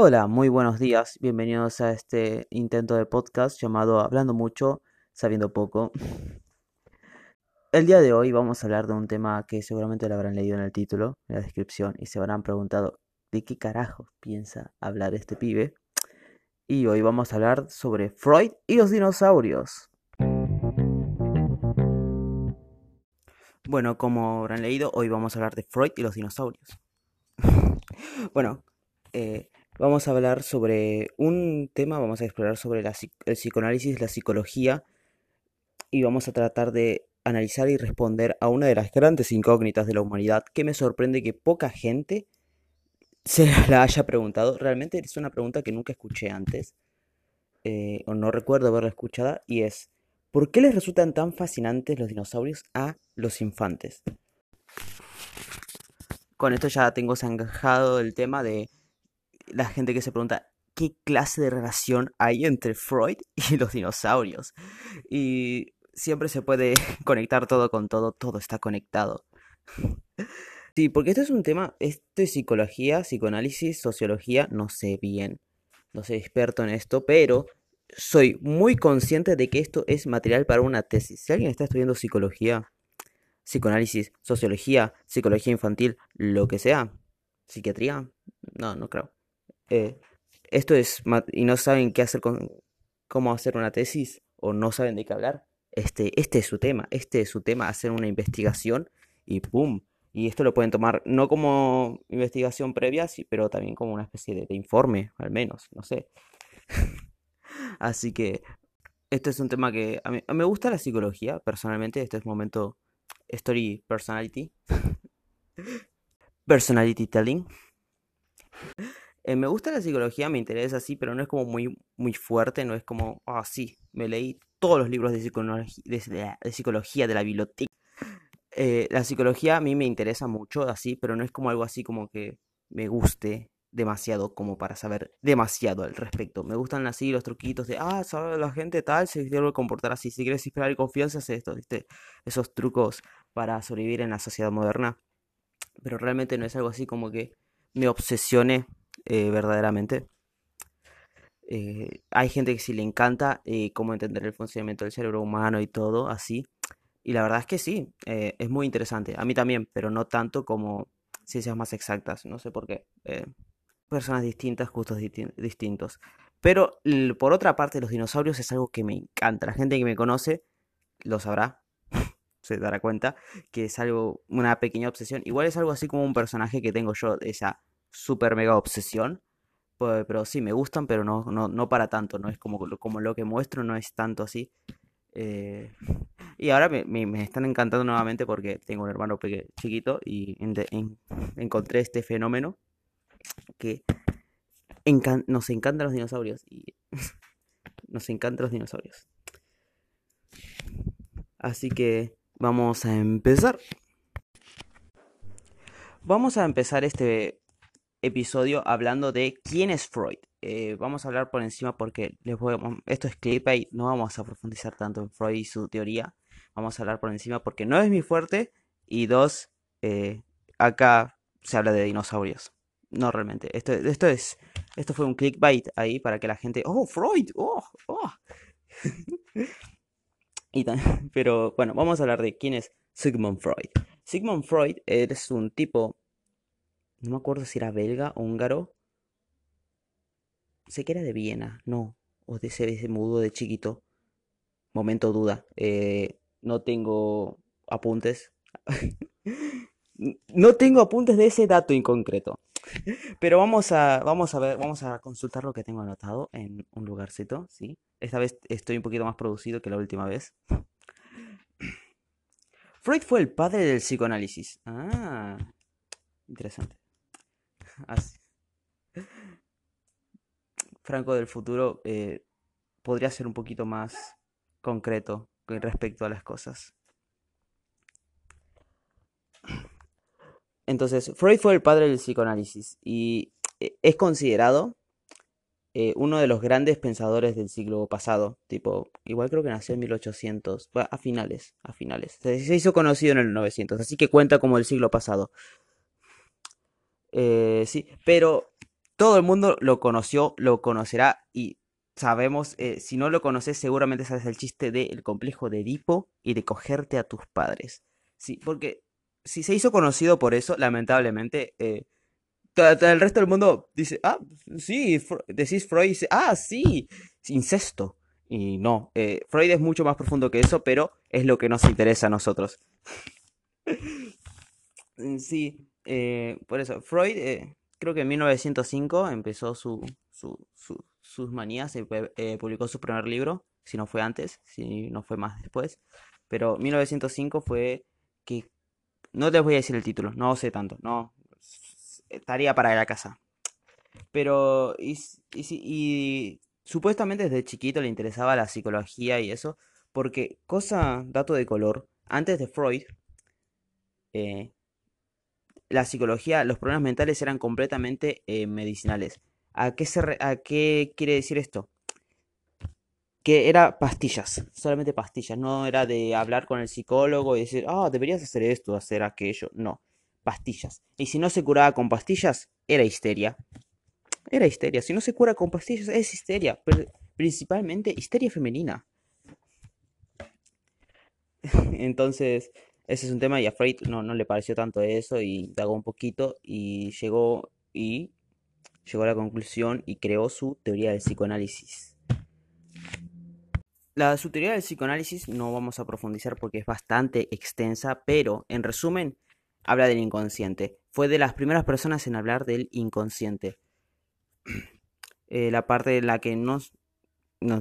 Hola, muy buenos días. Bienvenidos a este intento de podcast llamado Hablando mucho, sabiendo poco. El día de hoy vamos a hablar de un tema que seguramente lo habrán leído en el título, en la descripción, y se habrán preguntado ¿de qué carajo piensa hablar este pibe? Y hoy vamos a hablar sobre Freud y los dinosaurios. Bueno, como habrán leído, hoy vamos a hablar de Freud y los dinosaurios. bueno, eh, vamos a hablar sobre un tema, vamos a explorar sobre el psicoanálisis, la psicología, y vamos a tratar de analizar y responder a una de las grandes incógnitas de la humanidad que me sorprende que poca gente se la haya preguntado. Realmente es una pregunta que nunca escuché antes, eh, o no recuerdo haberla escuchada, y es, ¿Por qué les resultan tan fascinantes los dinosaurios a los infantes? Con esto ya tengo zanjado el tema de la gente que se pregunta qué clase de relación hay entre Freud y los dinosaurios. Y siempre se puede conectar todo con todo, todo está conectado. Sí, porque esto es un tema, esto es psicología, psicoanálisis, sociología, no sé bien, no soy experto en esto, pero soy muy consciente de que esto es material para una tesis. Si alguien está estudiando psicología, psicoanálisis, sociología, psicología infantil, lo que sea, psiquiatría, no, no creo. Eh, esto es, y no saben qué hacer con, cómo hacer una tesis, o no saben de qué hablar, este, este es su tema, este es su tema, hacer una investigación y ¡pum! Y esto lo pueden tomar no como investigación previa, pero también como una especie de informe, al menos, no sé. Así que este es un tema que a mí me gusta la psicología, personalmente. Este es momento story personality. personality telling. Eh, me gusta la psicología, me interesa así, pero no es como muy, muy fuerte, no es como, ah, sí, me leí todos los libros de, psicología de, la biblioteca. Eh, la psicología a mí me interesa mucho, así, pero no es como algo así como que me guste demasiado como para saber demasiado al respecto. Me gustan así los truquitos de, ah, sabe la gente tal, se debe comportar así. Si quieres esperar confianza, hace esto. Esos trucos para sobrevivir en la sociedad moderna. Pero realmente no es algo así como que me obsesione eh, verdaderamente. Eh, hay gente que sí le encanta eh, cómo entender el funcionamiento del cerebro humano y todo así. Y la verdad es que sí, es muy interesante. A mí también, pero no tanto como ciencias más exactas. No sé por qué personas distintas, gustos distintos. Pero por otra parte, los dinosaurios es algo que me encanta. La gente que me conoce lo sabrá, se dará cuenta que es algo, una pequeña obsesión. Igual es algo así como un personaje que tengo yo, esa super mega obsesión. pero sí, me gustan, pero no, no, no para tanto. No es como, como lo que muestro, no es tanto así. Eh, y ahora me, me, están encantando nuevamente porque tengo un hermano chiquito y encontré este fenómeno que nos encantan los dinosaurios y nos encantan los dinosaurios. Así que vamos a empezar. Vamos a empezar este episodio hablando de quién es Freud. Eh, vamos a hablar por encima porque les voy esto es y no vamos a profundizar tanto en Freud y su teoría. Vamos a hablar por encima porque no es mi fuerte y dos, eh, acá se habla de dinosaurios. No, realmente. Esto, esto es. Esto fue un clickbait ahí para que la gente. ¡Oh, Freud! ¡Oh! ¡Oh! y pero bueno, vamos a hablar de quién es Sigmund Freud. Sigmund Freud es un tipo. No me acuerdo si era belga o húngaro. Sé que era de Viena, no. O de ese, mudo de chiquito. Momento duda. Eh, no tengo apuntes. no tengo apuntes de ese dato en concreto. Pero vamos a, vamos a ver, vamos a consultar lo que tengo anotado en un lugarcito, ¿sí? Esta vez estoy un poquito más producido que la última vez. Freud fue el padre del psicoanálisis. Ah, interesante. Franco del futuro eh, podría ser un poquito más concreto con respecto a las cosas. Entonces, Freud fue el padre del psicoanálisis y eh, es considerado eh, uno de los grandes pensadores del siglo pasado. Tipo, igual creo que nació en 1800, a finales, a finales. Se, hizo conocido en el 900, así que cuenta como el siglo pasado. Eh, sí, pero todo el mundo lo conoció, lo conocerá y sabemos, eh, si no lo conoces, seguramente sabes el chiste del complejo de Edipo y de cogerte a tus padres. Sí, porque si se hizo conocido por eso, lamentablemente, eh, el resto del mundo dice, ah, sí, decís Freud, dice, ah, sí, incesto. Y no, eh, Freud es mucho más profundo que eso, pero es lo que nos interesa a nosotros. sí, por eso, Freud creo que en 1905 empezó su, sus manías, eh, publicó su primer libro, si no fue antes, si no fue más después. Pero 1905 fue que... No te voy a decir el título, no sé tanto, no. Estaría para la casa. Pero... Y, y supuestamente desde chiquito le interesaba la psicología y eso. Porque, cosa, dato de color, antes de Freud, eh, la psicología, los problemas mentales eran completamente eh, medicinales. ¿A qué, se ¿A qué quiere decir esto? Que era pastillas, solamente pastillas, no era de hablar con el psicólogo y decir, ah, deberías hacer esto, hacer aquello, no, pastillas. Y si no se curaba con pastillas, era histeria. Era histeria, si no se cura con pastillas, es histeria, principalmente histeria femenina. Entonces, ese es un tema y a Freud no, no le pareció tanto eso y dagó un poquito y llegó y llegó a la conclusión y creó su teoría del psicoanálisis. La, su teoría del psicoanálisis no vamos a profundizar porque es bastante extensa, pero en resumen habla del inconsciente. Fue de las primeras personas en hablar del inconsciente. Eh, la parte en la que no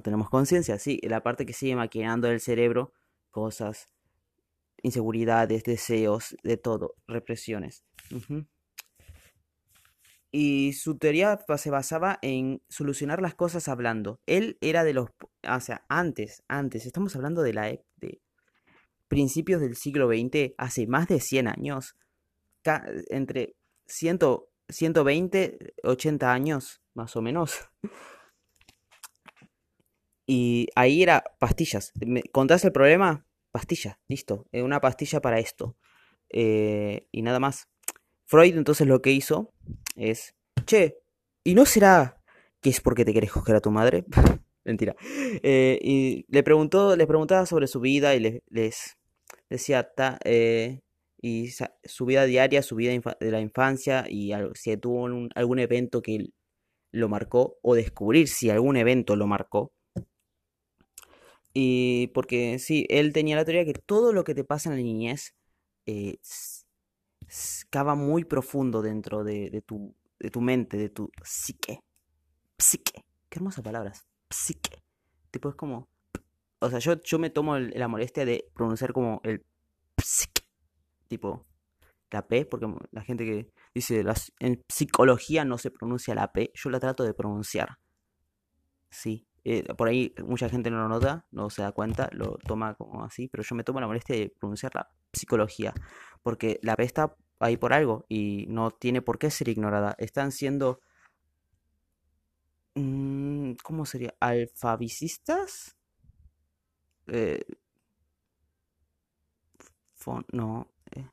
tenemos conciencia, sí, la parte que sigue maquinando el cerebro cosas inseguridades, deseos, de todo, represiones. Y su teoría se basaba en solucionar las cosas hablando. Él era de los, o sea, antes, antes, estamos hablando de la de principios del siglo XX, hace más de 100 años, entre 100, 120, 80 años, más o menos. Y ahí era pastillas. ¿Me contás el problema? Pastilla, listo, eh, una pastilla para esto. Eh, y nada más. Freud entonces lo que hizo es, che, ¿y no será que es porque te quieres coger a tu madre? Mentira. Eh, y le preguntó, les preguntaba sobre su vida y les, les decía, y su vida diaria, su vida de la infancia y si tuvo algún evento que lo marcó o descubrir si algún evento lo marcó. Y porque sí, él tenía la teoría que todo lo que te pasa en la niñez eh, cava muy profundo dentro de, tu, de tu mente, de tu psique. Psique. Qué hermosas palabras. Psique. Tipo, es como. O sea, yo, yo me tomo la molestia de pronunciar como el psique. Tipo, la P, porque la gente que dice en psicología no se pronuncia la P, yo la trato de pronunciar. Sí, eh, por ahí mucha gente no lo nota, no se da cuenta, lo toma como así, pero yo me tomo la molestia de pronunciar la psicología, porque la P está ahí por algo y no tiene por qué ser ignorada. Están siendo... Mm, ¿Cómo sería? ¿Alfabicistas? Eh, no. Eh,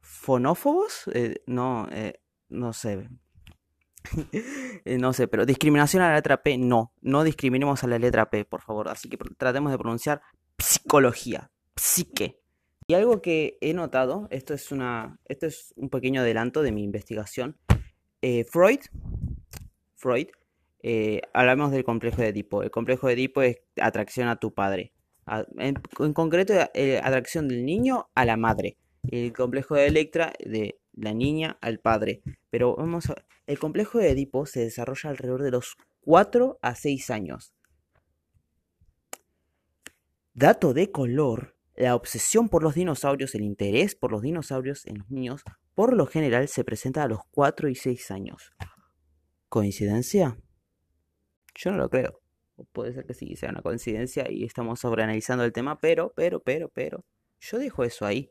¿Fonófobos? no, no sé. Eh, no sé, pero discriminación a la letra P, no. No discriminemos a la letra P, por favor. Así que tratemos de pronunciar psicología, psique. Y algo que he notado, esto es, una, esto es un pequeño adelanto de mi investigación. Eh, Freud, Freud, eh, hablamos del complejo de Edipo. El complejo de Edipo es atracción a tu padre. en, concreto, atracción del niño a la madre. El complejo de Electra de la niña al padre. Pero vamos a... El complejo de Edipo se desarrolla alrededor de los 4 a 6 años. Dato de color, la obsesión por los dinosaurios, el interés por los dinosaurios en los niños, por lo general se presenta a los 4 y 6 años. ¿Coincidencia? Yo no lo creo. Puede ser que sí sea una coincidencia y estamos sobreanalizando el tema, pero, pero, pero, pero, yo dejo eso ahí.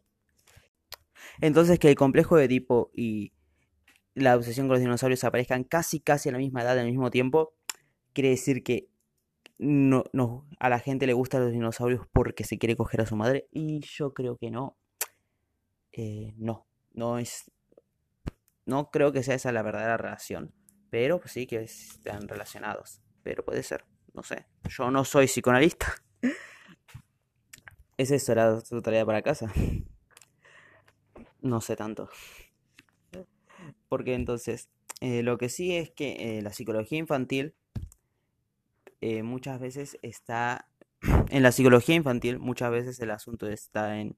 Entonces que el complejo de Edipo y la obsesión con los dinosaurios aparezcan casi casi a la misma edad, al mismo tiempo, quiere decir que no, no, a la gente le gustan los dinosaurios porque se quiere coger a su madre. Y yo creo que no. Eh, no, no es. No creo que sea esa la verdadera relación. pero pues sí que están relacionados. Pero puede ser, no sé. Yo no soy psicoanalista. ¿Es eso la tu tarea para casa? No sé tanto. Porque entonces, eh, lo que sí es que eh, la psicología infantil eh, muchas veces está... En la psicología infantil muchas veces el asunto está en,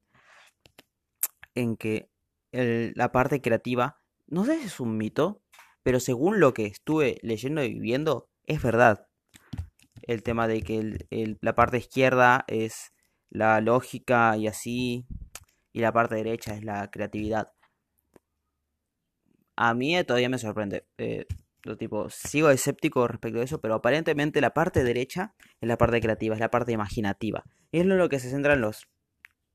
en que la parte creativa, no sé si es un mito, pero según lo que estuve leyendo y viviendo, es verdad. El tema de que la parte izquierda es la lógica y así, y la parte derecha es la creatividad. A mí todavía me sorprende. Eh, tipo, sigo escéptico respecto a eso, pero aparentemente la parte derecha es la parte creativa, es la parte imaginativa. Es lo que se centra en los,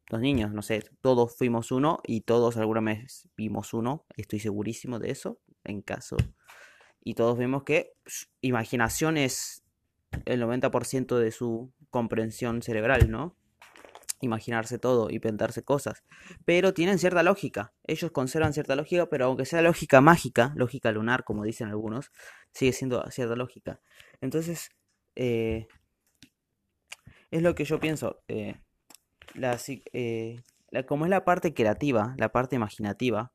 los niños, no sé, todos fuimos uno y todos alguna vez vimos uno, estoy segurísimo de eso, en caso. Y todos vemos que imaginación es el 90% de su comprensión cerebral, ¿no? Imaginarse todo y pintarse cosas. Pero tienen cierta lógica. Ellos conservan cierta lógica, pero aunque sea lógica mágica, lógica lunar, como dicen algunos, sigue siendo cierta lógica. Entonces, eh, es lo que yo pienso. Eh, eh, la, como es la parte creativa, la parte imaginativa,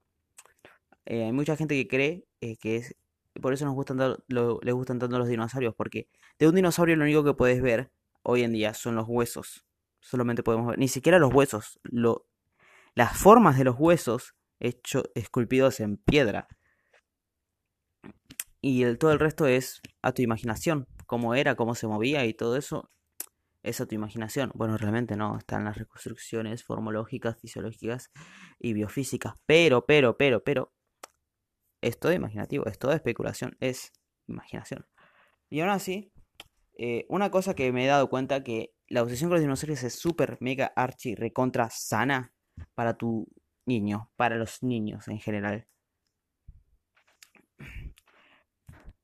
hay mucha gente que cree que es... Por eso nos gustan les gustan tanto los dinosaurios, porque de un dinosaurio lo único que puedes ver hoy en día son los huesos solamente podemos ver, ni siquiera los huesos, lo, las formas de los huesos hecho, esculpidos en piedra. Y el, todo el resto es a tu imaginación, cómo era, cómo se movía y todo eso es a tu imaginación. Bueno, realmente no, están las reconstrucciones formológicas, fisiológicas y biofísicas. Pero, pero, pero, pero, es todo imaginativo, es toda especulación, es imaginación. Y aún así, eh, una cosa que me he dado cuenta que la obsesión con los dinosaurios es súper, mega, archi, recontra sana para tu niño, para los niños en general.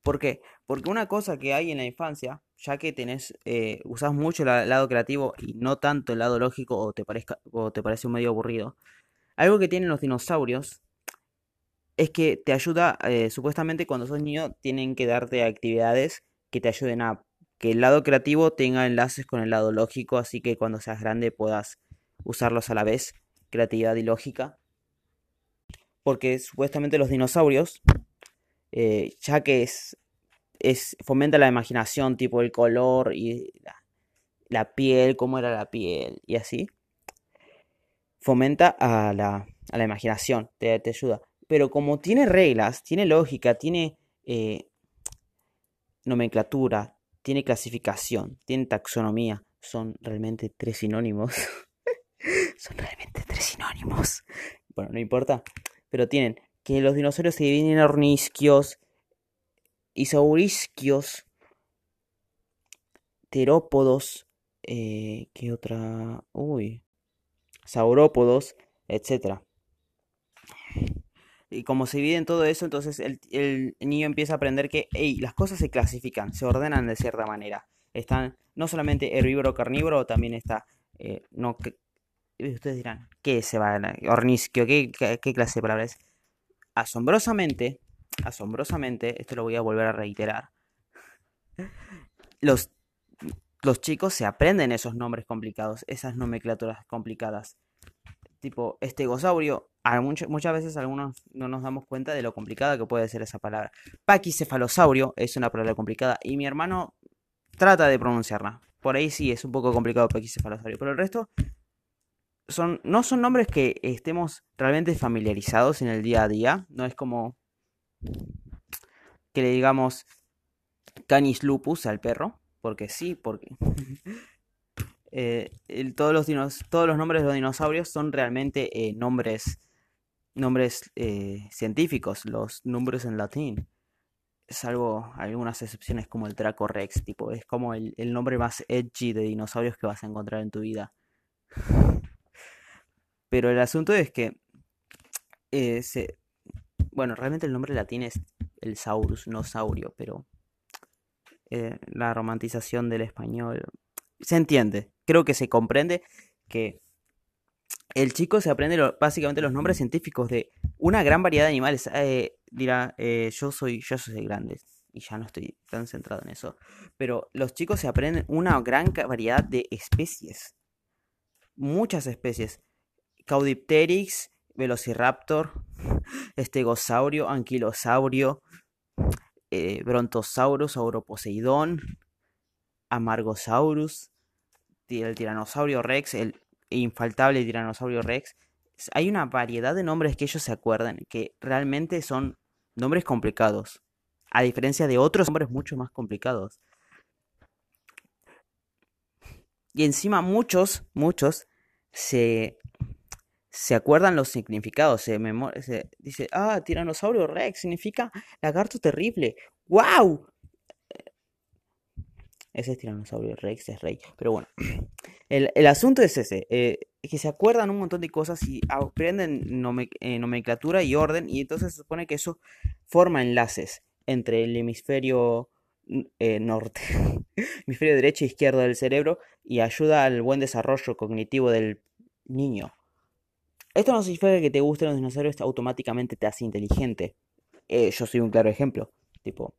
¿Por qué? Porque una cosa que hay en la infancia, ya que tenés, eh, usas mucho el lado creativo y no tanto el lado lógico o te, parezca, o te parece un medio aburrido, algo que tienen los dinosaurios es que te ayuda, eh, supuestamente cuando sos niño, tienen que darte actividades que te ayuden a que el lado creativo tenga enlaces con el lado lógico, así que cuando seas grande puedas usarlos a la vez, creatividad y lógica. Porque supuestamente los dinosaurios, eh, ya que es, es, fomenta la imaginación, tipo el color y la, piel, cómo era la piel y así, fomenta a la, a la imaginación, te, te, ayuda. Pero como tiene reglas, tiene lógica, tiene eh, nomenclatura, tiene clasificación, tiene taxonomía. Son realmente tres sinónimos. Son realmente tres sinónimos. Bueno, no importa. Pero tienen que los dinosaurios se dividen en ornisquios, isaurisquios, terópodos, eh, ¿qué otra? Uy, saurópodos, etc. Y como se divide en todo eso, entonces el, niño empieza a aprender que las cosas se clasifican, se ordenan de cierta manera. Están no solamente herbívoro, carnívoro, también está... Eh, no, ustedes dirán, ¿qué se va ornisquio? ¿Qué, ¿Qué, clase de palabras? Asombrosamente, asombrosamente, esto lo voy a volver a reiterar. Los, los chicos se aprenden esos nombres complicados, esas nomenclaturas complicadas. Tipo, estegosaurio muchas veces algunos no nos damos cuenta de lo complicada que puede ser esa palabra. Paquicefalosaurio es una palabra complicada y mi hermano trata de pronunciarla. Por ahí sí es un poco complicado paquicefalosaurio, pero el resto son, no son nombres que estemos realmente familiarizados en el día a día. No es como que le digamos canis lupus al perro, porque sí, porque eh, todos, los todos los nombres de los dinosaurios son realmente eh, nombres nombres eh, científicos, los números en latín. Es algo, algunas excepciones como el Draco Rex, tipo, es como el, nombre más edgy de dinosaurios que vas a encontrar en tu vida. Pero el asunto es que, bueno, realmente el nombre latín es el Saurus, no Saurio, pero la romantización del español se entiende. Creo que se comprende que el chico se aprende básicamente los nombres científicos de una gran variedad de animales. Eh, dirá, eh, yo soy, yo soy grande y ya no estoy tan centrado en eso. Pero los chicos se aprenden una gran variedad de especies. Muchas especies. Caudipteryx, Velociraptor, Estegosaurio, Anquilosaurio, eh, Brontosaurus, Sauroposeidón, Amargosaurus, el Tiranosaurio Rex, el infaltable Tiranosaurio Rex. Hay una variedad de nombres que ellos se acuerdan que realmente son nombres complicados, a diferencia de otros nombres mucho más complicados. Y encima muchos, muchos se, se acuerdan los significados, se, dice, ah, tiranosaurio rex significa lagarto terrible. ¡Wow! Ese es tiranosaurio rex, es rey. Pero bueno, el, asunto es ese, eh, que se acuerdan un montón de cosas y aprenden eh, nomenclatura y orden y entonces se supone que eso forma enlaces entre el hemisferio eh, norte, hemisferio derecho e izquierdo del cerebro y ayuda al buen desarrollo cognitivo del niño. Esto no significa que te gusten los dinosaurios automáticamente te hace inteligente. Yo soy un claro ejemplo. Tipo.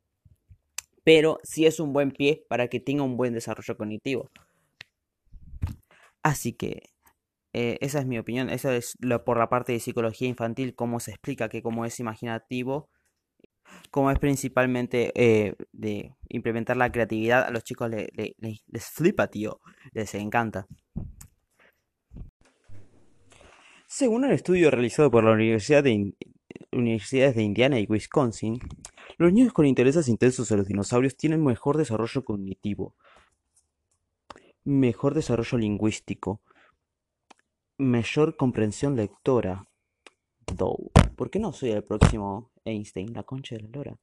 Pero sí es un buen pie para que tenga un buen desarrollo cognitivo. Así que eh, esa es mi opinión. Esa es lo, por la parte de psicología infantil, cómo se explica que como es imaginativo, como es principalmente eh, de implementar la creatividad, a los chicos les flipa, tío. Les encanta. Según un estudio realizado por la Universidad de Universidades de Indiana y Wisconsin, los niños con intereses intensos en los dinosaurios tienen mejor desarrollo cognitivo, mejor desarrollo lingüístico, mayor comprensión lectora. ¿Por qué no soy el próximo Einstein, la concha de la lora?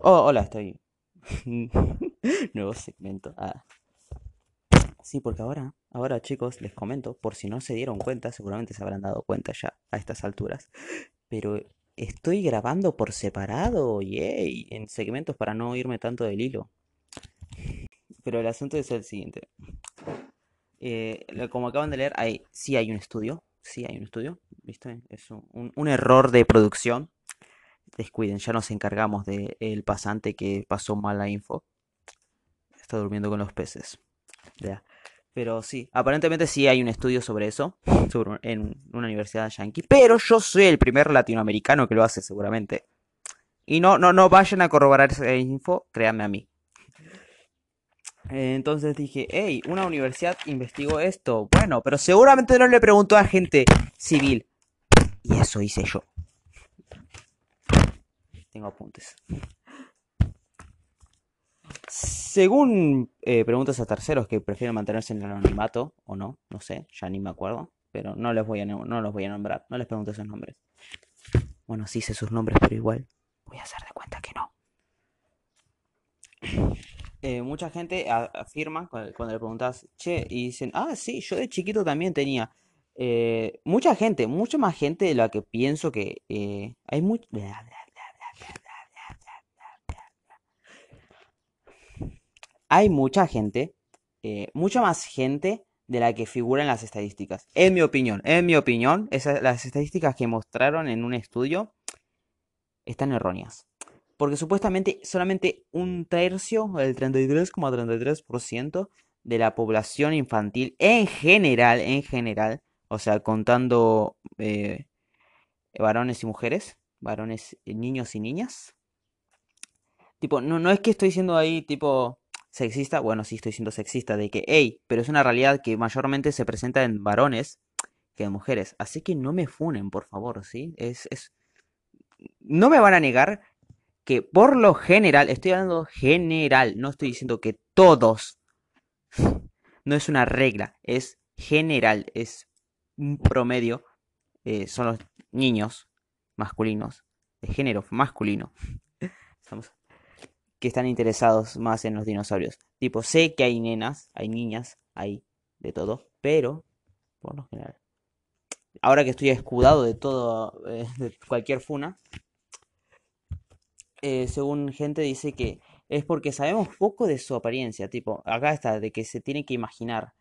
Oh, hola, estoy. Nuevo segmento. Ah. Sí, porque ahora, ahora chicos, les comento, por si no se dieron cuenta, seguramente se habrán dado cuenta ya a estas alturas, pero estoy grabando por separado, yay, en segmentos para no irme tanto del hilo. Pero el asunto es el siguiente. Eh, como acaban de leer, hay, sí hay un estudio, sí hay un estudio, ¿viste? Es un, error de producción. Descuiden, ya nos encargamos del pasante que pasó mal la info. Está durmiendo con los peces. Ya. Pero sí, aparentemente sí hay un estudio sobre eso en una universidad yankee. Pero yo soy el primer latinoamericano que lo hace seguramente. Y no, no, no vayan a corroborar esa info, créanme a mí. Entonces dije, hey, una universidad investigó esto. Bueno, pero seguramente no le preguntó a gente civil. Y eso hice yo. Tengo apuntes. Según eh, preguntas a terceros que prefieren mantenerse en el anonimato, o no, no sé, ya ni me acuerdo, pero no les voy a, no los voy a nombrar, no les pregunto sus nombres. Bueno, sí sé sus nombres, pero igual voy a hacer de cuenta que no. Eh, mucha gente afirma cuando, le preguntas, che, y dicen, ah, sí, yo de chiquito también tenía. Eh, mucha gente, mucha más gente de la que pienso que hay mucho... hay mucha gente, eh, mucha más gente de la que figura en las estadísticas. En mi opinión, en mi opinión, esas, las estadísticas que mostraron en un estudio están erróneas. Porque supuestamente solamente un tercio, el 33,33% de la población infantil en general, en general, o sea, contando eh, varones y mujeres, varones, niños y niñas. Tipo, no, no es que estoy diciendo ahí, tipo, sexista, bueno, sí estoy siendo sexista, de que, hey, pero es una realidad que mayormente se presenta en varones que en mujeres. Así que no me funen, por favor, ¿sí? Es, es... No me van a negar que por lo general, estoy hablando general, no estoy diciendo que todos, no es una regla, es general, es un promedio, eh, son los niños masculinos, de género masculino. Estamos que están interesados más en los dinosaurios. Tipo, sé que hay nenas, hay niñas, hay de todo, pero por lo general. Ahora que estoy escudado de todo, eh, de cualquier funa, eh, según gente dice que es porque sabemos poco de su apariencia. Tipo, acá está, de que se tiene que imaginar.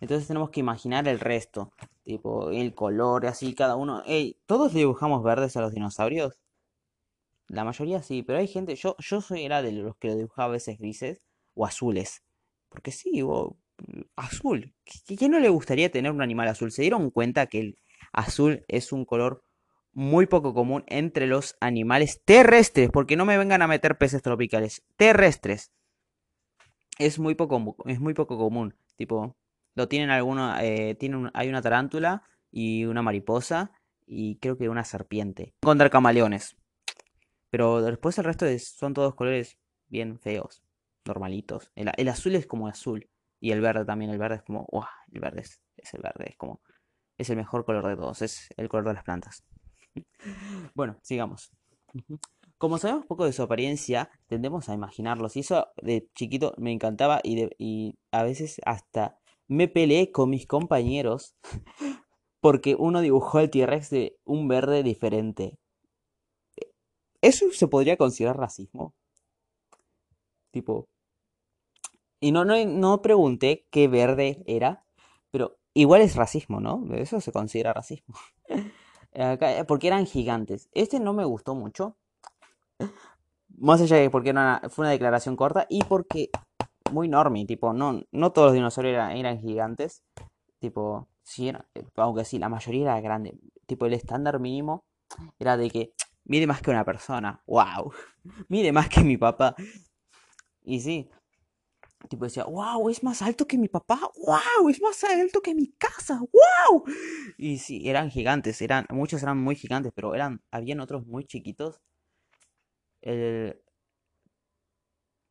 Entonces tenemos que imaginar el resto. Tipo, el color, así, cada uno. ¿todos dibujamos verdes a los dinosaurios? La mayoría sí, pero hay gente, yo, yo soy era de los que lo dibujaba a veces grises o azules. Porque sí, vos, azul. ¿Qué, ¿Quién no le gustaría tener un animal azul? ¿Se dieron cuenta que el azul es un color muy poco común entre los animales terrestres? Porque no me vengan a meter peces tropicales. Terrestres. Es muy poco, es muy poco común. Tipo, lo tienen algunos, eh, hay una tarántula y una mariposa y creo que una serpiente. Contra camaleones. Pero después el resto son todos colores bien feos, normalitos. El, azul es como azul. Y el verde también, el verde es como, ¡wow! El verde es, el verde, es como, es el mejor color de todos, es el color de las plantas. bueno, sigamos. Como sabemos poco de su apariencia, tendemos a imaginarlos. Y eso de chiquito me encantaba y, de, y a veces hasta me peleé con mis compañeros porque uno dibujó el T-Rex de un verde diferente. ¿Eso se podría considerar racismo? Tipo. Y no, no, no pregunté qué verde era, pero igual es racismo, ¿no? Eso se considera racismo. porque eran gigantes. Este no me gustó mucho. Más allá de porque fue una declaración corta y porque muy normie, tipo, no, no todos los dinosaurios eran, gigantes. Tipo, sí, aunque sí, la mayoría era grande. Tipo, el estándar mínimo era de que mide más que una persona. ¡Wow! Mide más que mi papá. Y sí. Tipo decía, wow, es más alto que mi papá, wow, es más alto que mi casa, wow. Y sí, eran gigantes, eran, muchos eran muy gigantes, pero eran, habían otros muy chiquitos. El,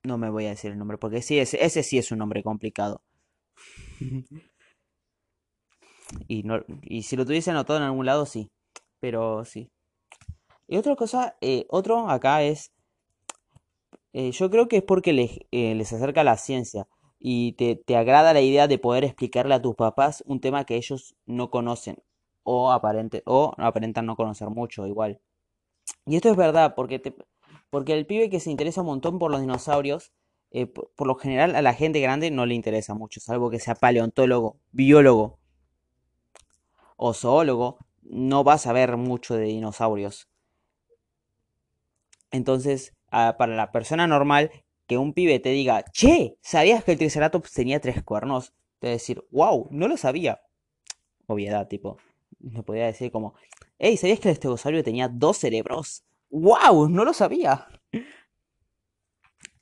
no me voy a decir el nombre, porque sí, ese, ese sí es un nombre complicado. y, no, y si lo tuviese anotado en algún lado, sí. Pero sí. Y otra cosa, eh, otro acá es, eh, yo creo que es porque les, eh, les acerca la ciencia y te, te, agrada la idea de poder explicarle a tus papás un tema que ellos no conocen o, aparente, o aparentan no conocer mucho igual. Y esto es verdad, porque te, porque el pibe que se interesa un montón por los dinosaurios, eh, por, lo general a la gente grande no le interesa mucho, salvo que sea paleontólogo, biólogo o zoólogo, no vas a ver mucho de dinosaurios. Entonces, para la persona normal, que un pibe te diga, che, ¿sabías que el Triceratops tenía tres cuernos? Te decir, wow, no lo sabía. Obviedad, tipo. Me podría decir como, hey, ¿sabías que el estegosaurio tenía dos cerebros? ¡Wow! No lo sabía.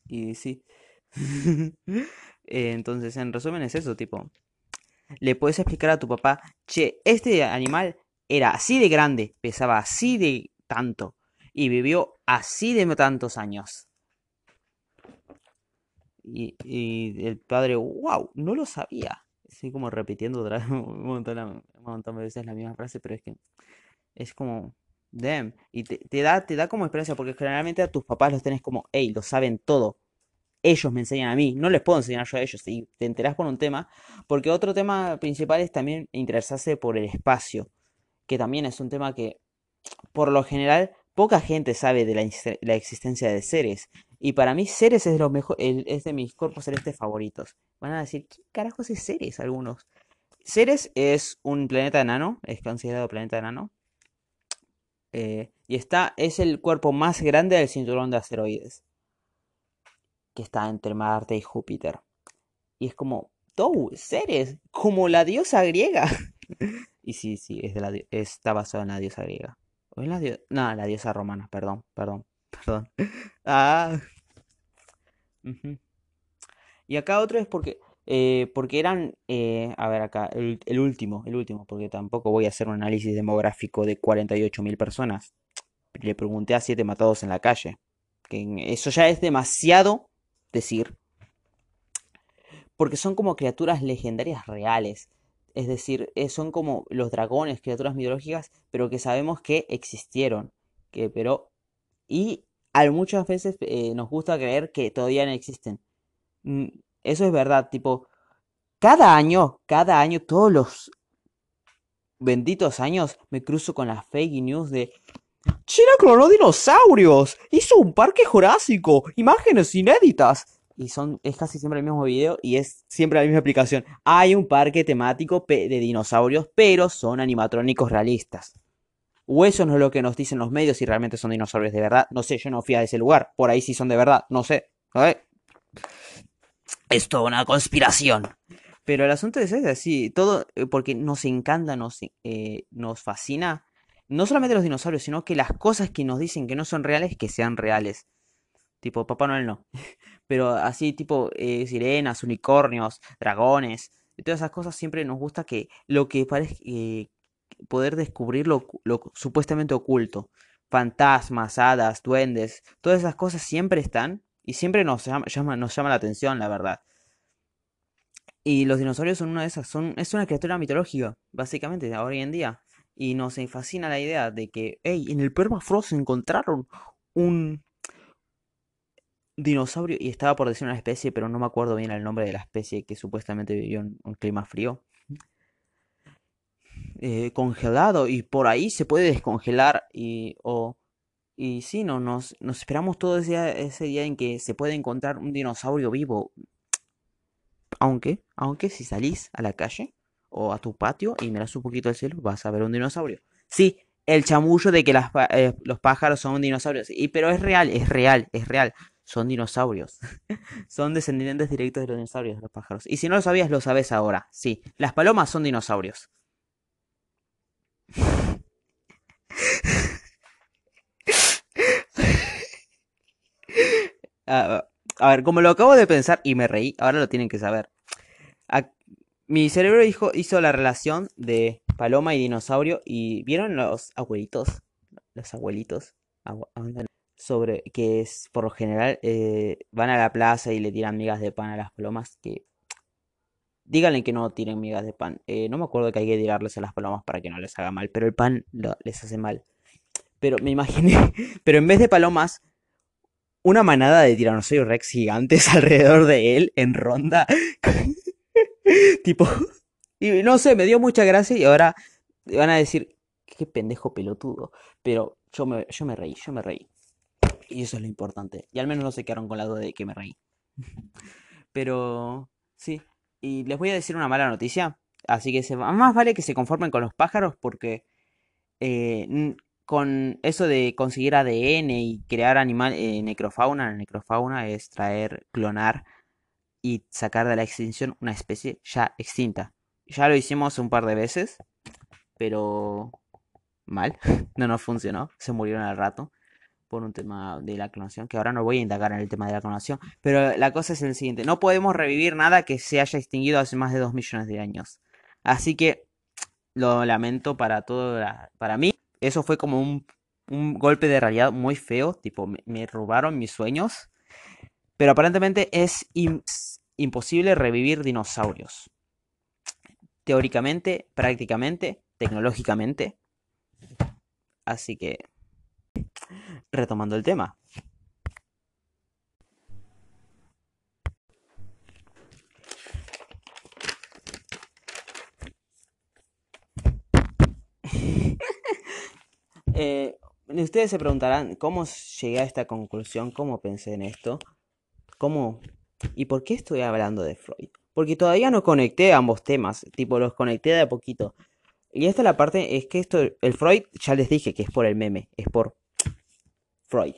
Y sí. Entonces, en resumen es eso, tipo. Le puedes explicar a tu papá, che, este animal era así de grande, pesaba así de tanto y vivió así de tantos años. Y, el padre, wow, no lo sabía. Estoy como repitiendo otra, un, montón, un montón de veces la misma frase, pero es que es como, Damn. Y te, da, te da como experiencia, porque generalmente a tus papás los tenés como, hey, lo saben todo. Ellos me enseñan a mí, no les puedo enseñar yo a ellos. Y te enterás por un tema, porque otro tema principal es también interesarse por el espacio, que también es un tema que, por lo general, poca gente sabe de la, existencia de seres. Y para mí, seres es de, los mejor, es de mis cuerpos celestes favoritos. Van a decir, ¿qué carajos es seres? Algunos. Ceres es un planeta enano, es considerado planeta enano, eh, y está, es el cuerpo más grande del cinturón de asteroides. Que está entre Marte y Júpiter. Y es como, ¡Oh! Seres, como la diosa griega. y sí, sí, es de la, está basado en la diosa griega. ¿O la No, la diosa romana, perdón, perdón, perdón. ah. Y acá otro es porque eh, porque eran, eh, a ver acá, el, último, el último, porque tampoco voy a hacer un análisis demográfico de 48.000 personas. Le pregunté a 7 matados en la calle. Que eso ya es demasiado decir. Porque son como criaturas legendarias reales. Es decir, eh, son como los dragones, criaturas mitológicas, pero que sabemos que existieron. Que, pero. Y muchas veces nos gusta creer que todavía no existen. Mm, eso es verdad, tipo, cada año, cada año, todos los benditos años me cruzo con las fake news de China clonó dinosaurios, hizo un parque jurásico, imágenes inéditas. Y son, es casi siempre el mismo video y es siempre la misma explicación. Hay un parque temático de dinosaurios, pero son animatrónicos realistas. O eso no es lo que nos dicen los medios si realmente son dinosaurios de verdad. No sé, yo no fui a ese lugar. Por ahí sí son de verdad. No sé. Es toda una conspiración. Pero el asunto es ese, así, todo, eh, porque nos encanta, nos, eh, nos fascina, no solamente los dinosaurios, sino que las cosas que nos dicen que no son reales, que sean reales. Tipo, Papá Noel no. Pero así, tipo, eh, sirenas, unicornios, dragones, y todas esas cosas siempre nos gusta que lo que parece, poder descubrir lo, supuestamente oculto. Fantasmas, hadas, duendes, todas esas cosas siempre están y siempre nos llama, nos llama la atención, la verdad. Y los dinosaurios son una de esas, son, es una criatura mitológica, básicamente, hoy en día. Y nos fascina la idea de que, hey, en el permafrost encontraron un dinosaurio, y estaba por decir una especie, pero no me acuerdo bien el nombre de la especie que supuestamente vivió en un clima frío. Eh, congelado y por ahí se puede descongelar y, o, y sí, no, nos, nos esperamos todo ese, ese día en que se puede encontrar un dinosaurio vivo. Aunque, aunque si salís a la calle o a tu patio y miras un poquito al cielo, vas a ver un dinosaurio. Sí, el chamullo de que las, eh, los pájaros son dinosaurios. Y, pero es real, es real, es real. Son dinosaurios. son descendientes directos de los dinosaurios, los pájaros. Y si no lo sabías, lo sabes ahora. Sí, las palomas son dinosaurios. a, ver, como lo acabo de pensar y me reí, ahora lo tienen que saber. mi cerebro hizo, la relación de paloma y dinosaurio y vieron los abuelitos, los abuelitos, sobre que es por lo general eh, van a la plaza y le tiran migas de pan a las palomas que díganle que no tiren migas de pan. Eh, no me acuerdo que hay que tirarles a las palomas para que no les haga mal, pero el pan les hace mal. Pero me imaginé, pero en vez de palomas una manada de tiranosaurios rex gigantes alrededor de él en ronda. tipo. Y no sé, me dio mucha gracia y ahora van a decir, qué pendejo pelotudo. Pero yo me, yo me reí, yo me reí. Y eso es lo importante. Y al menos no se quedaron con la duda de que me reí. Pero sí. Y les voy a decir una mala noticia. Así que se, más vale que se conformen con los pájaros porque eh, con eso de conseguir ADN y crear animal, eh, necrofauna, la necrofauna es traer, clonar y sacar de la extinción una especie ya extinta. Ya lo hicimos un par de veces, pero mal, no nos funcionó, se murieron al rato por un tema de la clonación, que ahora no voy a indagar en el tema de la clonación, pero la cosa es el siguiente, no podemos revivir nada que se haya extinguido hace más de 2 millones de años. Así que lo lamento para todo, para mí, eso fue como un, golpe de realidad muy feo, tipo, me, robaron mis sueños. Pero aparentemente es imposible revivir dinosaurios. Teóricamente, prácticamente, tecnológicamente. Así que, retomando el tema. Eh, ustedes se preguntarán cómo llegué a esta conclusión, cómo pensé en esto, cómo y por qué estoy hablando de Freud. Porque todavía no conecté ambos temas, tipo los conecté de a poquito. Y esta es la parte, es que esto, el Freud, ya les dije que es por el meme, es por Freud.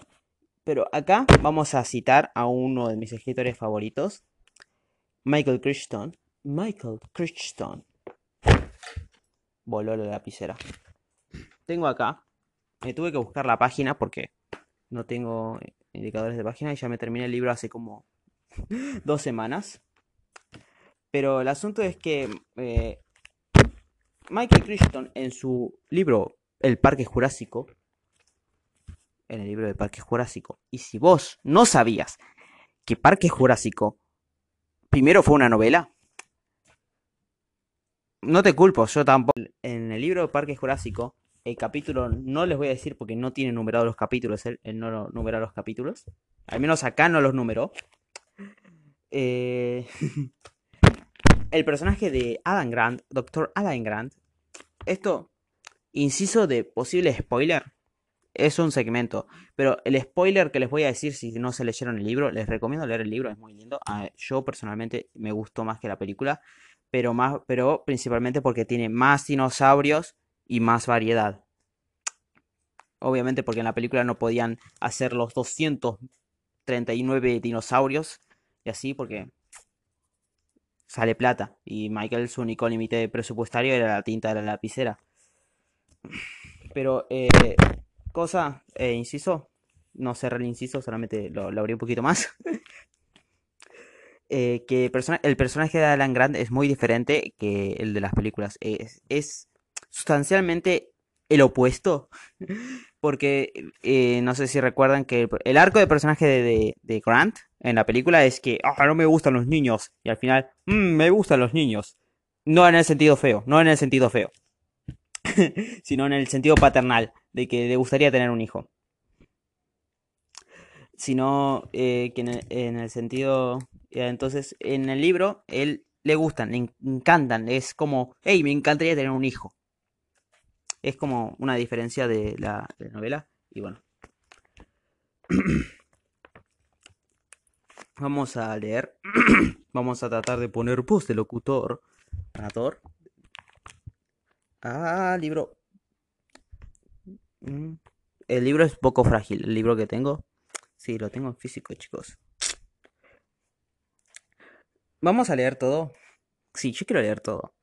Pero acá vamos a citar a uno de mis escritores favoritos, Michael Crichton. Michael Crichton. Voló la lapicera. Tengo acá me tuve que buscar la página porque no tengo indicadores de página y ya me terminé el libro hace como dos semanas. Pero el asunto es que eh, Michael Crichton en su libro El Parque Jurásico, en el libro del Parque Jurásico, y si vos no sabías que Parque Jurásico primero fue una novela, no te culpo, yo tampoco. En el libro Parque Jurásico el capítulo no les voy a decir porque no tiene numerados los capítulos, él, no numera los capítulos. Al menos acá no los numeró. Eh, el personaje de Adam Grant, Doctor Adam Grant, esto, inciso de posible spoiler, es un segmento. Pero el spoiler que les voy a decir si no se leyeron el libro, les recomiendo leer el libro, es muy lindo. Ah, yo personalmente me gustó más que la película, pero, más, pero principalmente porque tiene más dinosaurios y más variedad. obviamente porque en la película no podían hacer los 239 dinosaurios y así porque sale plata y Michael su único límite presupuestario era la tinta de la lapicera. Pero, eh, cosa, eh, inciso, no cerré el inciso, solamente lo, abrí un poquito más. eh, que el personaje de Alan Grant es muy diferente que el de las películas. Es, es sustancialmente el opuesto. Porque eh, no sé si recuerdan que el, arco de personaje de, de, Grant en la película es que ah, no me gustan los niños. Y al final, mm, me gustan los niños. No en el sentido feo, no en el sentido feo. sino en el sentido paternal, de que le gustaría tener un hijo. Sino eh, que en el, sentido... entonces, en el libro, él le gustan, le encantan. Es como, hey, me encantaría tener un hijo. Es como una diferencia de la, novela. Y bueno. Vamos a leer. Vamos a tratar de poner voz de locutor. Narrador. Ah, libro. Mm. El libro es poco frágil. El libro que tengo. Sí, lo tengo en físico, chicos. Vamos a leer todo. Sí, yo quiero leer todo.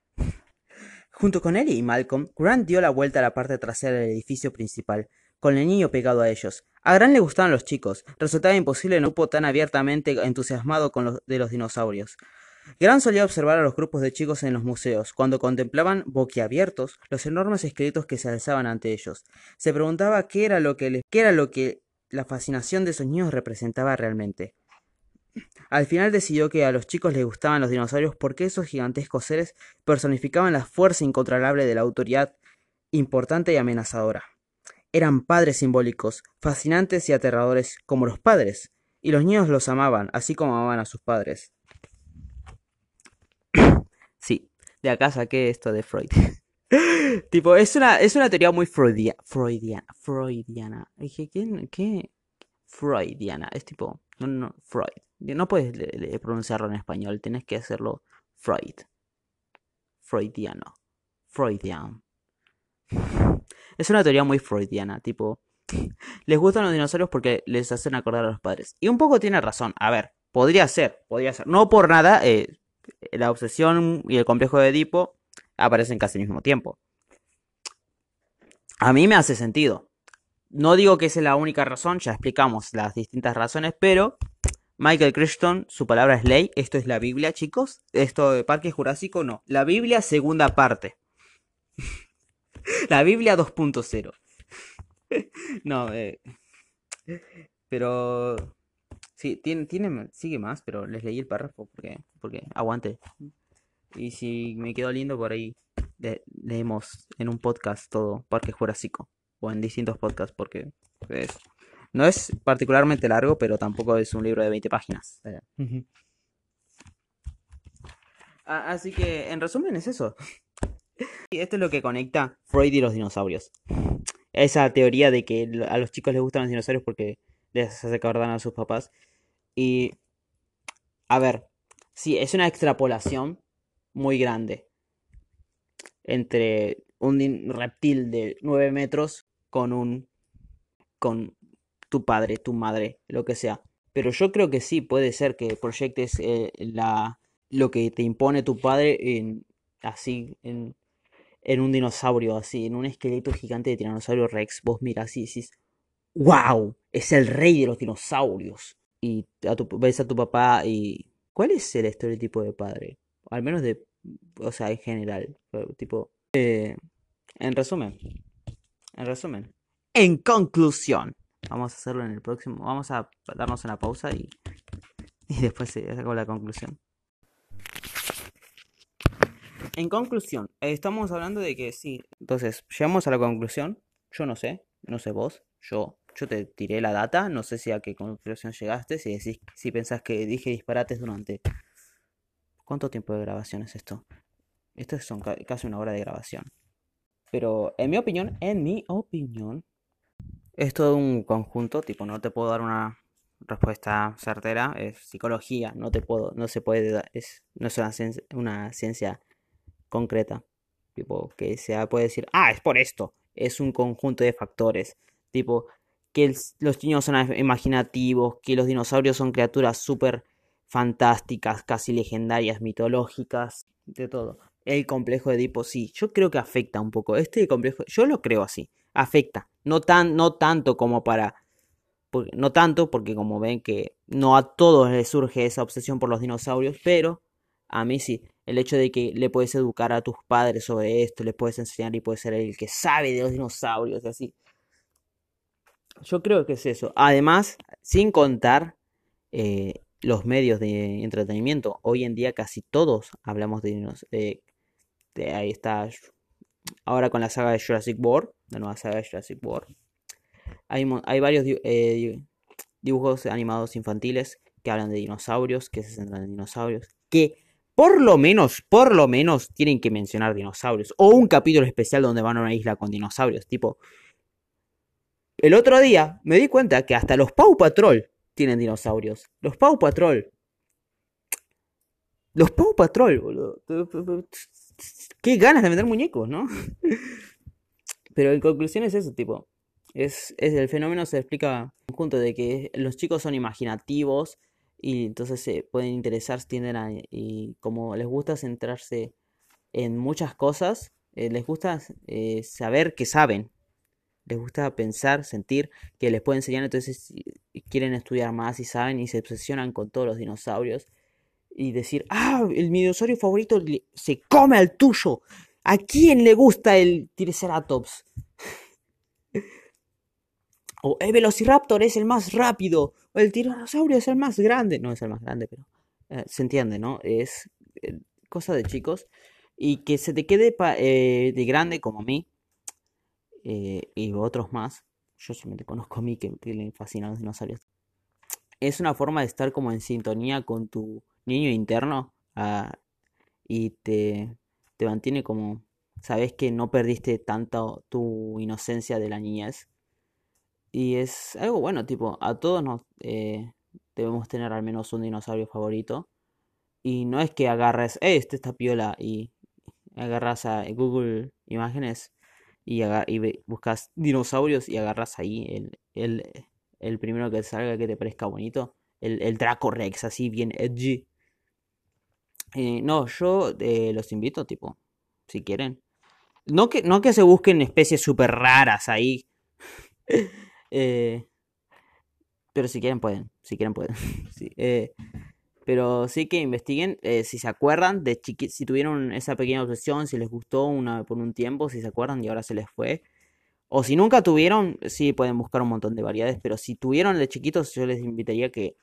Junto con Ellie y Malcolm, Grant dio la vuelta a la parte trasera del edificio principal, con el niño pegado a ellos. A Grant le gustaban los chicos. Resultaba imposible en un grupo tan abiertamente entusiasmado con los de los dinosaurios. Grant solía observar a los grupos de chicos en los museos, cuando contemplaban boquiabiertos los enormes esqueletos que se alzaban ante ellos. Se preguntaba qué era lo que, qué era lo que la fascinación de esos niños representaba realmente. Al final decidió que a los chicos les gustaban los dinosaurios porque esos gigantescos seres personificaban la fuerza incontrolable de la autoridad importante y amenazadora. Eran padres simbólicos, fascinantes y aterradores como los padres, y los niños los amaban, así como amaban a sus padres. Sí, de acá saqué esto de Freud. tipo, es una, es una teoría muy freudiana. Freudiana. Freudiana. Dije, ¿qué, ¿qué? Freudiana. Es tipo, no, no, Freud. No puedes pronunciarlo en español, tienes que hacerlo Freud. Freudiano. Freudian. Es una teoría muy freudiana, tipo, les gustan los dinosaurios porque les hacen acordar a los padres. Y un poco tiene razón. A ver, podría ser, podría ser. No por nada, eh, la obsesión y el complejo de Edipo aparecen casi al mismo tiempo. A mí me hace sentido. No digo que esa es la única razón, ya explicamos las distintas razones, pero Michael Crichton, su palabra es ley. Esto es la Biblia, chicos. Esto de Parque Jurásico, no. La Biblia, segunda parte. la Biblia 2.0. no, eh, pero Sí, tiene, tiene, sigue más, pero les leí el párrafo porque, porque aguante. Y si me quedó lindo por ahí, leemos en un podcast todo Parque Jurásico. O en distintos podcasts, porque no es particularmente largo, pero tampoco es un libro de 20 páginas. Así que, en resumen, es eso. Y esto es lo que conecta Freud y los dinosaurios. Esa teoría de que a los chicos les gustan los dinosaurios porque les hace acordar a sus papás. Y, a ver, sí, es una extrapolación muy grande entre un reptil de 9 metros con un con tu padre, tu madre, lo que sea. Pero yo creo que sí, puede ser que proyectes eh, la, lo que te impone tu padre en, así, en, en un dinosaurio, así, en un esqueleto gigante de tiranosaurio rex. Vos miras y decís, wow, es el rey de los dinosaurios y a tu, ves a tu papá y... ¿Cuál es el estereotipo de padre? Al menos de... O sea, en general. Tipo... Eh, en resumen. En resumen. En conclusión. Vamos a hacerlo en el próximo. Vamos a darnos una pausa y... Y después se la conclusión. En conclusión, estamos hablando de que sí. Entonces, llegamos a la conclusión. Yo no sé, no sé vos, yo yo te tiré la data, no sé si a qué conclusión llegaste, si decís, si pensás que dije disparates durante... ¿Cuánto tiempo de grabación es esto? Esto son casi una hora de grabación. Pero en mi opinión, en mi opinión, es todo un conjunto, tipo, no te puedo dar una respuesta certera, es psicología, no te puedo, no se puede, es, no es una ciencia, una ciencia concreta, tipo, que se puede decir, ah, es por esto, es un conjunto de factores Tipo, que los niños son imaginativos, que los dinosaurios son criaturas súper fantásticas, casi legendarias, mitológicas, de todo. El complejo de Edipo sí, yo creo que afecta un poco. Este complejo, yo lo creo así, afecta. No, tan, no tanto como para... no tanto porque como ven que no a todos les surge esa obsesión por los dinosaurios, pero a mí sí. El hecho de que le puedes educar a tus padres sobre esto, le puedes enseñar y puedes ser el que sabe de los dinosaurios y así. Yo creo que es eso. Además, sin contar eh, los medios de entretenimiento. Hoy en día casi todos hablamos de, de, de, ahí está ahora con la saga de Jurassic World, la nueva saga de Jurassic World. Hay, hay varios eh, dibujos animados infantiles que hablan de dinosaurios, que se centran en dinosaurios, que por lo menos, por lo menos tienen que mencionar dinosaurios. O un capítulo especial donde van a una isla con dinosaurios. Tipo, el otro día me di cuenta que hasta los Paw Patrol tienen dinosaurios. Los Paw Patrol. Los Paw Patrol, boludo. Qué ganas de vender muñecos, ¿no? Pero en conclusión es eso, tipo. Es, es el fenómeno se explica junto de que los chicos son imaginativos y entonces se pueden interesar, tienden a, y como les gusta centrarse en muchas cosas, eh, les gusta eh, saber que saben, les gusta pensar, sentir que les puede enseñar, entonces quieren estudiar más y saben y se obsesionan con todos los dinosaurios y decir, ah, el mi dinosaurio favorito se come al tuyo. ¿A quién le gusta el Triceratops? o el Velociraptor es el más rápido, o el tiranosaurio es el más grande. No es el más grande, pero eh, se entiende, ¿no? Es eh, cosa de chicos. Y que se te quede eh, de grande como a mí, y otros más. Yo solamente conozco a mí que, le fascinan los dinosaurios. Es una forma de estar como en sintonía con tu niño interno ah, y te, te mantiene como, sabes que no perdiste tanto tu inocencia de la niñez y es algo bueno, tipo, a todos nos eh, debemos tener al menos un dinosaurio favorito. Y no es que agarres, eh, este está piola, y agarras a Google Imágenes y, y buscas dinosaurios y agarras ahí el, el, el, primero que salga que te parezca bonito. El, el Draco Rex, así bien edgy. Eh, no, yo eh, los invito, tipo, si quieren. No que, no que se busquen especies súper raras ahí. Eh, pero si quieren pueden, si quieren pueden. pero sí que investiguen eh, si se acuerdan de chiquitos, si tuvieron esa pequeña obsesión, si les gustó una por un tiempo, si se acuerdan y ahora se les fue. O si nunca tuvieron, sí pueden buscar un montón de variedades, pero si tuvieron de chiquitos, yo les invitaría que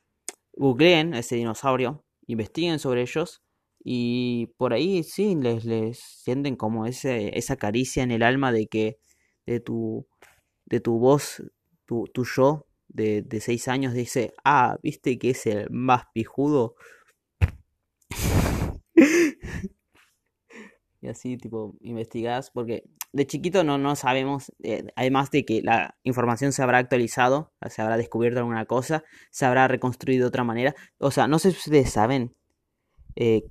googleen ese dinosaurio, investiguen sobre ellos y por ahí sí les, les sienten como ese, esa caricia en el alma de que de tu, de tu voz tu, tu yo de, de 6 años dice, ah, viste que es el más pijudo. y así, tipo, investigás, porque de chiquito no, no sabemos, eh, además de que la información se habrá actualizado, se habrá descubierto alguna cosa, se habrá reconstruido de otra manera. O sea, no sé si ustedes saben. Eh,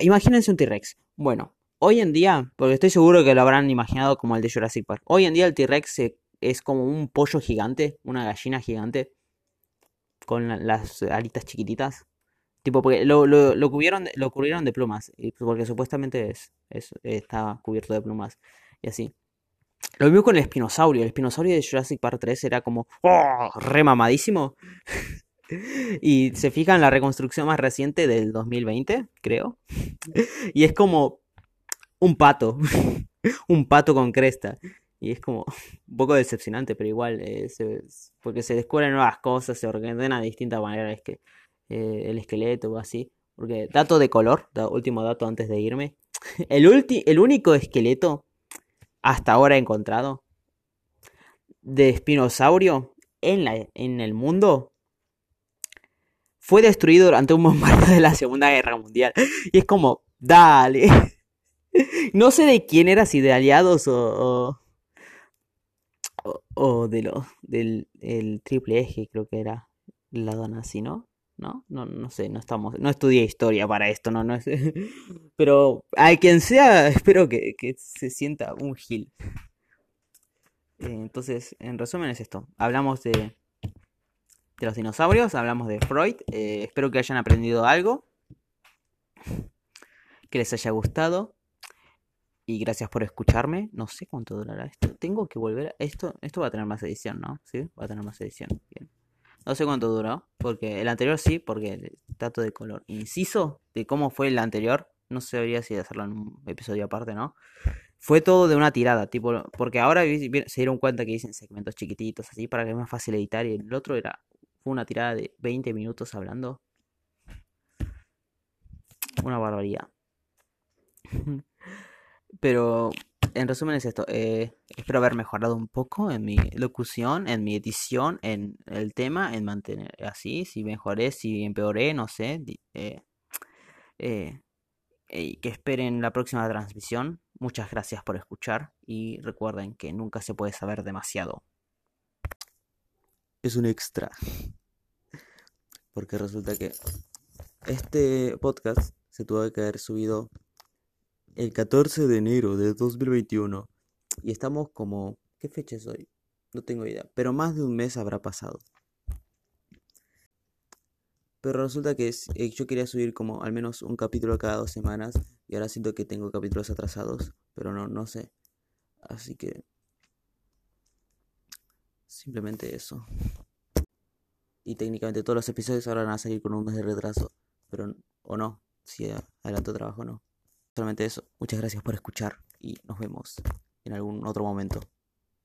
imagínense un T-Rex. Bueno, hoy en día, porque estoy seguro que lo habrán imaginado como el de Jurassic Park, hoy en día el T-Rex se es como un pollo gigante, una gallina gigante, con las alitas chiquititas. Tipo, porque lo, lo, lo, cubrieron, lo cubrieron de plumas, porque supuestamente es, está cubierto de plumas y así. Lo mismo con el espinosaurio. El espinosaurio de Jurassic Park 3 era como ¡oh! remamadísimo. y se fija en la reconstrucción más reciente del 2020, creo. y es como un pato. un pato con cresta. Y es como un poco decepcionante, pero igual, eh, porque se descubren nuevas cosas, se ordena de distintas maneras que, eh, el esqueleto o así. Porque, dato de color, último dato antes de irme. El, el único esqueleto hasta ahora encontrado de espinosaurio en, la, en el mundo fue destruido durante un bombardeo de la Segunda Guerra Mundial. Y es como, dale. No sé de quién era, si de aliados o, de lo, del el triple eje, creo que era la dona así, ¿no? ¿No? No, sé, no estamos, no estudié historia para esto, no, no es, pero a quien sea, espero que, que se sienta un gil. Eh, entonces, en resumen es esto. Hablamos de, de los dinosaurios, hablamos de Freud. Eh, espero que hayan aprendido algo. Que les haya gustado. Y gracias por escucharme. No sé cuánto durará esto. Tengo que volver. Esto, esto va a tener más edición, ¿no? Sí, va a tener más edición. Bien. No sé cuánto duró. Porque el anterior sí, porque el dato de color. Inciso de cómo fue el anterior. No sabría si hacerlo en un episodio aparte, ¿no? Fue todo de una tirada, tipo, porque ahora se dieron cuenta que dicen segmentos chiquititos así para que es más fácil editar y el otro era fue una tirada de 20 minutos hablando. Una barbaridad. Pero en resumen es esto. Eh, espero haber mejorado un poco en mi locución, en mi edición, en el tema, en mantener así. Si mejoré, si empeoré, no sé. Eh, eh, que esperen la próxima transmisión. Muchas gracias por escuchar y recuerden que nunca se puede saber demasiado. Es un extra. Porque resulta que este podcast se tuvo que haber subido el 14 de enero de 2021. Y estamos como... ¿Qué fecha es hoy? No tengo idea. Pero más de un mes habrá pasado. Pero resulta que eh, yo quería subir como al menos un capítulo cada dos semanas y ahora siento que tengo capítulos atrasados, pero no, no sé. Así que... Simplemente eso. Y técnicamente todos los episodios ahora van a salir con un mes de retraso. Pero, o no, si adelanto trabajo no. Solamente eso. Muchas gracias por escuchar y nos vemos en algún otro momento.